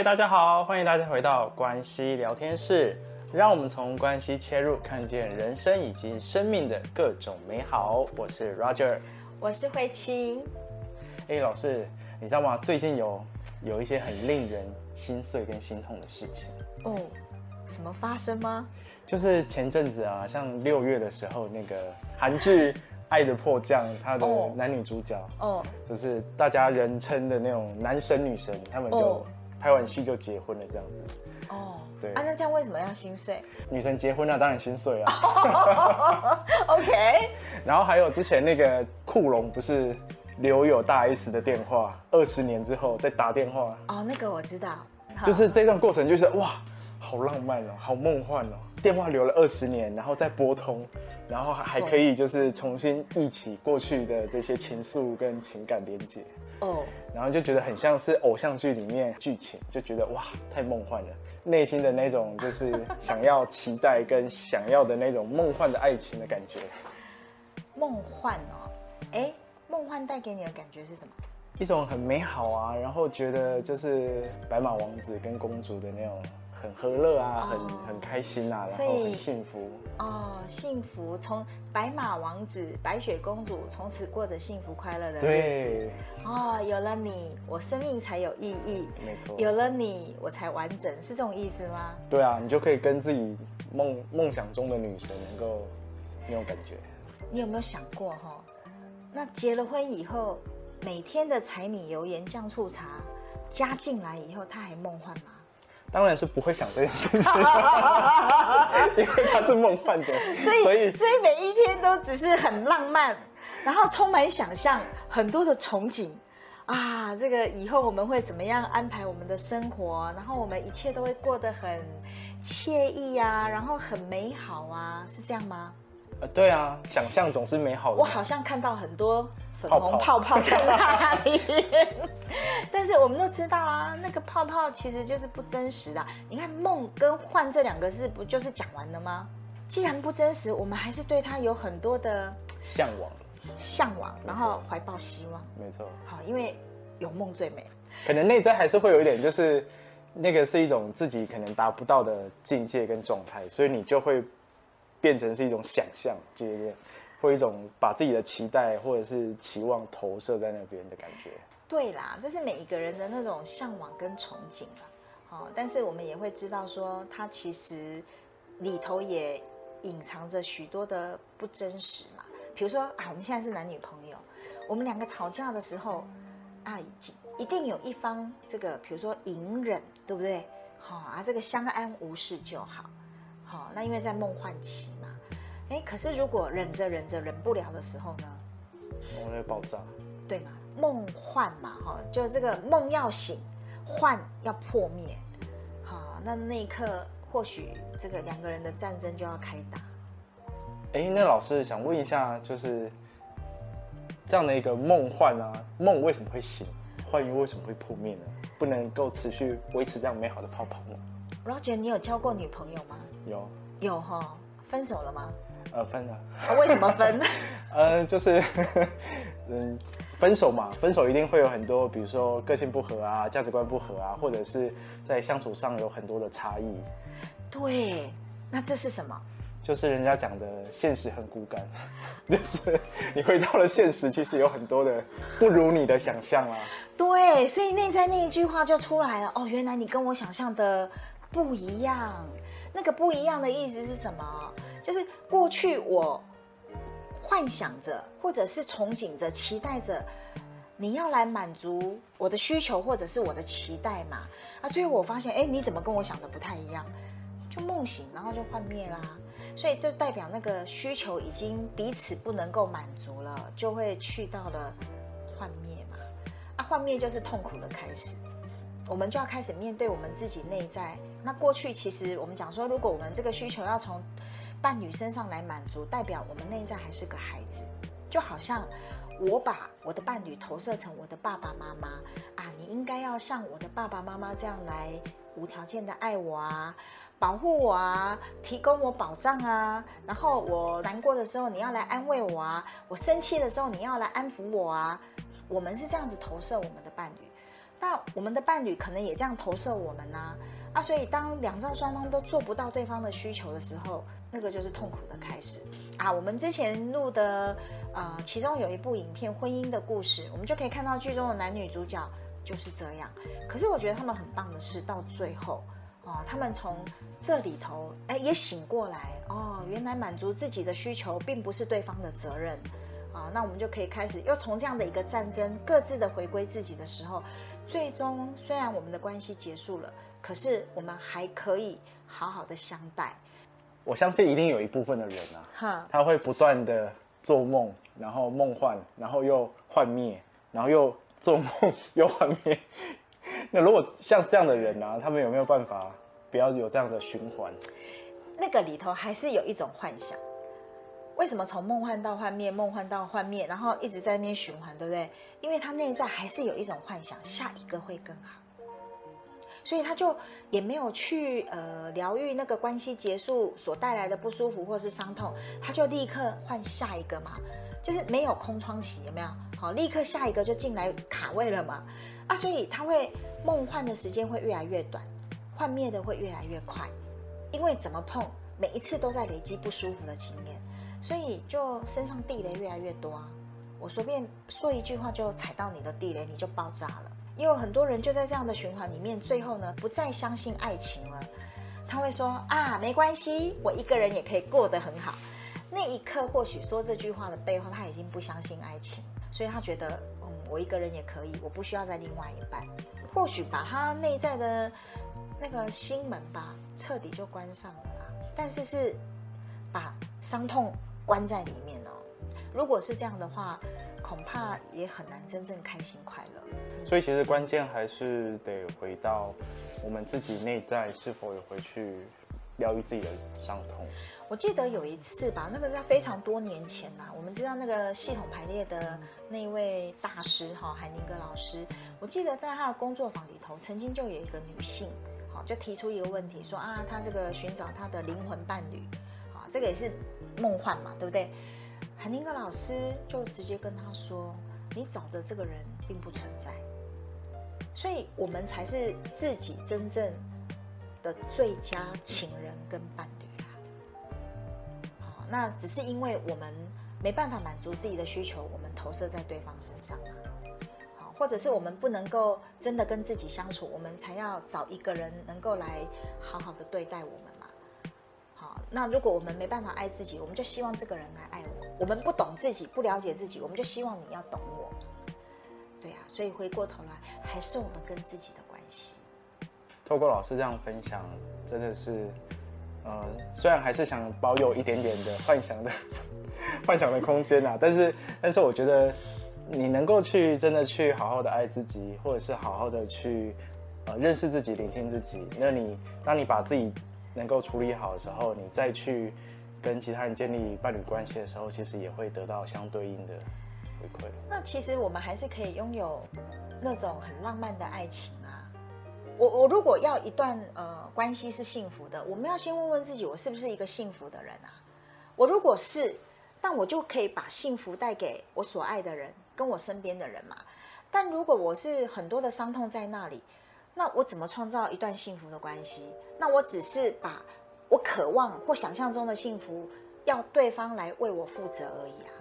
嗨，大家好，欢迎大家回到关系聊天室。让我们从关系切入，看见人生以及生命的各种美好。我是 Roger，我是慧清。哎，老师，你知道吗？最近有有一些很令人心碎跟心痛的事情。哦，什么发生吗？就是前阵子啊，像六月的时候，那个韩剧《爱的迫降》，它的男女主角，哦，就是大家人称的那种男神女神，他们就。哦拍完戏就结婚了，这样子。哦，对啊，那这样为什么要心碎？女神结婚了，当然心碎啊。OK。然后还有之前那个库龙不是留有大 S 的电话，二十年之后再打电话。哦，那个我知道。就是这段过程，就是哇，好浪漫哦，好梦幻哦。电话留了二十年，然后再拨通，然后还可以就是重新忆起过去的这些情愫跟情感连接。哦，然后就觉得很像是偶像剧里面剧情，就觉得哇，太梦幻了，内心的那种就是想要期待跟想要的那种梦幻的爱情的感觉。梦幻哦，哎，梦幻带给你的感觉是什么？一种很美好啊，然后觉得就是白马王子跟公主的那种。很和乐啊，很很开心啊，然后很幸福哦，幸福。从白马王子、白雪公主从此过着幸福快乐的日子。对哦，有了你，我生命才有意义。没错，有了你，我才完整，是这种意思吗？对啊，你就可以跟自己梦梦想中的女神能够那种感觉。你有没有想过哈？那结了婚以后，每天的柴米油盐酱醋茶加进来以后，他还梦幻吗？当然是不会想这件事情，因为它是梦幻的，所以所以，所以每一天都只是很浪漫，然后充满想象，很多的憧憬啊，这个以后我们会怎么样安排我们的生活，然后我们一切都会过得很惬意啊，然后很美好啊，是这样吗？呃，对啊，想象总是美好的。我好像看到很多。粉红泡泡在那 里，但是我们都知道啊，那个泡泡其实就是不真实的。你看“梦”跟“幻”这两个字，不就是讲完了吗？既然不真实，我们还是对它有很多的向往，向往，然后怀抱希望。没错，好，因为有梦最美。可能内在还是会有一点，就是那个是一种自己可能达不到的境界跟状态，所以你就会变成是一种想象，对不对？或一种把自己的期待或者是期望投射在那边的感觉。对啦，这是每一个人的那种向往跟憧憬啦。好，但是我们也会知道说，它其实里头也隐藏着许多的不真实嘛。比如说啊，我们现在是男女朋友，我们两个吵架的时候啊，一定有一方这个，比如说隐忍，对不对？好啊，这个相安无事就好。好，那因为在梦幻期。哎，可是如果忍着忍着忍不了的时候呢？我会爆炸，对嘛？梦幻嘛，哈，就这个梦要醒，幻要破灭，好，那那一刻或许这个两个人的战争就要开打。哎，那老师想问一下，就是这样的一个梦幻啊，梦为什么会醒？幻又为什么会破灭呢？不能够持续维持这样美好的泡泡吗？Roger，你有交过女朋友吗？有，有哈，分手了吗？呃，分了。啊，为什么分？呃，就是，嗯，分手嘛，分手一定会有很多，比如说个性不合啊，价值观不合啊，或者是在相处上有很多的差异。对，那这是什么？就是人家讲的现实很骨感，就是你回到了现实，其实有很多的不如你的想象啊。对，所以内在那一句话就出来了。哦，原来你跟我想象的不一样。那个不一样的意思是什么？就是过去我幻想着，或者是憧憬着、期待着，你要来满足我的需求，或者是我的期待嘛。啊，最后我发现，哎，你怎么跟我想的不太一样？就梦醒，然后就幻灭啦。所以就代表那个需求已经彼此不能够满足了，就会去到了幻灭嘛。啊，幻灭就是痛苦的开始，我们就要开始面对我们自己内在。那过去其实我们讲说，如果我们这个需求要从伴侣身上来满足，代表我们内在还是个孩子，就好像。我把我的伴侣投射成我的爸爸妈妈啊，你应该要像我的爸爸妈妈这样来无条件的爱我啊，保护我啊，提供我保障啊，然后我难过的时候你要来安慰我啊，我生气的时候你要来安抚我啊，我们是这样子投射我们的伴侣，那我们的伴侣可能也这样投射我们啊，啊，所以当两造双方都做不到对方的需求的时候，那个就是痛苦的开始啊。我们之前录的。呃，其中有一部影片《婚姻的故事》，我们就可以看到剧中的男女主角就是这样。可是我觉得他们很棒的是，到最后哦，他们从这里头哎也醒过来哦，原来满足自己的需求并不是对方的责任啊。那我们就可以开始又从这样的一个战争，各自的回归自己的时候，最终虽然我们的关系结束了，可是我们还可以好好的相待。我相信一定有一部分的人啊，哈，他会不断的。做梦，然后梦幻，然后又幻灭，然后又做梦 又幻灭。那如果像这样的人呢、啊，他们有没有办法不要有这样的循环？那个里头还是有一种幻想。为什么从梦幻到幻灭，梦幻到幻灭，然后一直在那边循环，对不对？因为他内在还是有一种幻想，下一个会更好。所以他就也没有去呃疗愈那个关系结束所带来的不舒服或是伤痛，他就立刻换下一个嘛，就是没有空窗期，有没有？好，立刻下一个就进来卡位了嘛，啊，所以他会梦幻的时间会越来越短，幻灭的会越来越快，因为怎么碰，每一次都在累积不舒服的经验，所以就身上地雷越来越多啊。我随便说一句话就踩到你的地雷，你就爆炸了。也有很多人就在这样的循环里面，最后呢不再相信爱情了。他会说啊，没关系，我一个人也可以过得很好。那一刻，或许说这句话的背后，他已经不相信爱情，所以他觉得，嗯，我一个人也可以，我不需要再另外一半。或许把他内在的那个心门吧，彻底就关上了啦。但是是把伤痛关在里面哦。如果是这样的话，恐怕也很难真正开心快乐。所以其实关键还是得回到我们自己内在是否有回去疗愈自己的伤痛。我记得有一次吧，那个在非常多年前呐，我们知道那个系统排列的那位大师哈，海宁格老师，我记得在他的工作坊里头，曾经就有一个女性，好，就提出一个问题说啊，她这个寻找她的灵魂伴侣，啊，这个也是梦幻嘛，对不对？海宁格老师就直接跟他说：“你找的这个人并不存在，所以我们才是自己真正的最佳情人跟伴侣啊。好，那只是因为我们没办法满足自己的需求，我们投射在对方身上啊。好，或者是我们不能够真的跟自己相处，我们才要找一个人能够来好好的对待我们嘛。好，那如果我们没办法爱自己，我们就希望这个人来爱。”我们不懂自己，不了解自己，我们就希望你要懂我。对啊，所以回过头来，还是我们跟自己的关系。透过老师这样分享，真的是，呃，虽然还是想保有一点点的幻想的 幻想的空间啊，但是，但是我觉得你能够去真的去好好的爱自己，或者是好好的去呃认识自己、聆听自己，那你当你把自己能够处理好的时候，你再去。跟其他人建立伴侣关系的时候，其实也会得到相对应的回馈。那其实我们还是可以拥有那种很浪漫的爱情啊。我我如果要一段呃关系是幸福的，我们要先问问自己，我是不是一个幸福的人啊？我如果是，那我就可以把幸福带给我所爱的人，跟我身边的人嘛。但如果我是很多的伤痛在那里，那我怎么创造一段幸福的关系？那我只是把。我渴望或想象中的幸福，要对方来为我负责而已啊。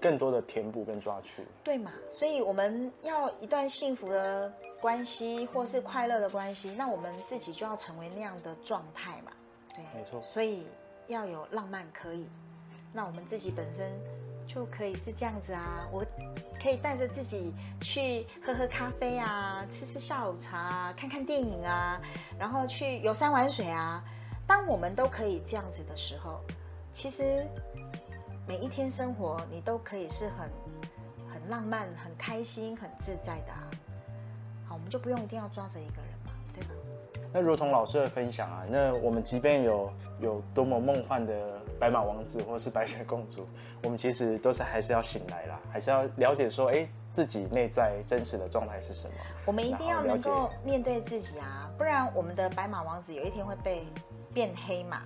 更多的填补跟抓取，对嘛？所以我们要一段幸福的关系，或是快乐的关系，那我们自己就要成为那样的状态嘛。对，没错。所以要有浪漫可以，那我们自己本身就可以是这样子啊。我可以带着自己去喝喝咖啡啊，吃吃下午茶啊，看看电影啊，然后去游山玩水啊。当我们都可以这样子的时候，其实每一天生活你都可以是很很浪漫、很开心、很自在的啊。好，我们就不用一定要抓着一个人嘛，对吧？那如同老师的分享啊，那我们即便有有多么梦幻的白马王子或是白雪公主，我们其实都是还是要醒来啦，还是要了解说，哎，自己内在真实的状态是什么？我们一定要能够面对自己啊，不然我们的白马王子有一天会被变黑马，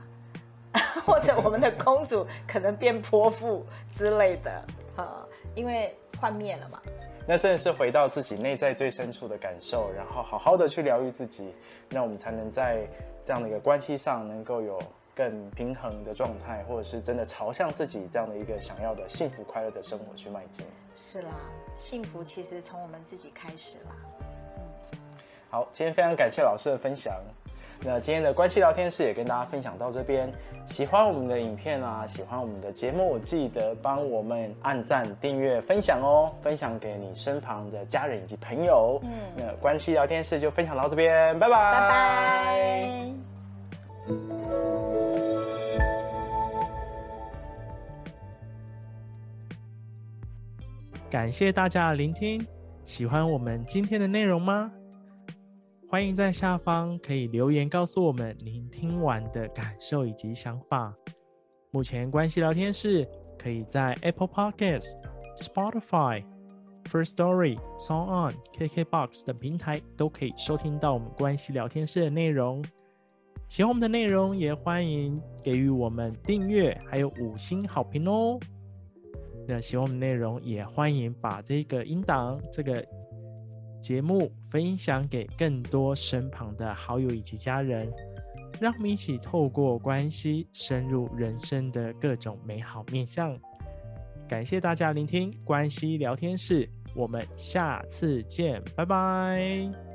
或者我们的公主可能变泼妇之类的，呃，因为幻灭了嘛。那真的是回到自己内在最深处的感受，然后好好的去疗愈自己，那我们才能在这样的一个关系上能够有更平衡的状态，或者是真的朝向自己这样的一个想要的幸福快乐的生活去迈进。是啦，幸福其实从我们自己开始啦。嗯，好，今天非常感谢老师的分享。那今天的关系聊天室也跟大家分享到这边。喜欢我们的影片啊，喜欢我们的节目，记得帮我们按赞、订阅、分享哦，分享给你身旁的家人以及朋友。嗯，那关系聊天室就分享到这边，拜拜，拜拜。感谢大家的聆听，喜欢我们今天的内容吗？欢迎在下方可以留言告诉我们您听完的感受以及想法。目前关系聊天室可以在 Apple Podcast、Spotify、First Story、Song On、KKBox 等平台都可以收听到我们关系聊天室的内容。喜欢我们的内容，也欢迎给予我们订阅，还有五星好评哦。那喜欢我们内容，也欢迎把这个音档这个。节目分享给更多身旁的好友以及家人，让我们一起透过关系深入人生的各种美好面向。感谢大家聆听关系聊天室，我们下次见，拜拜。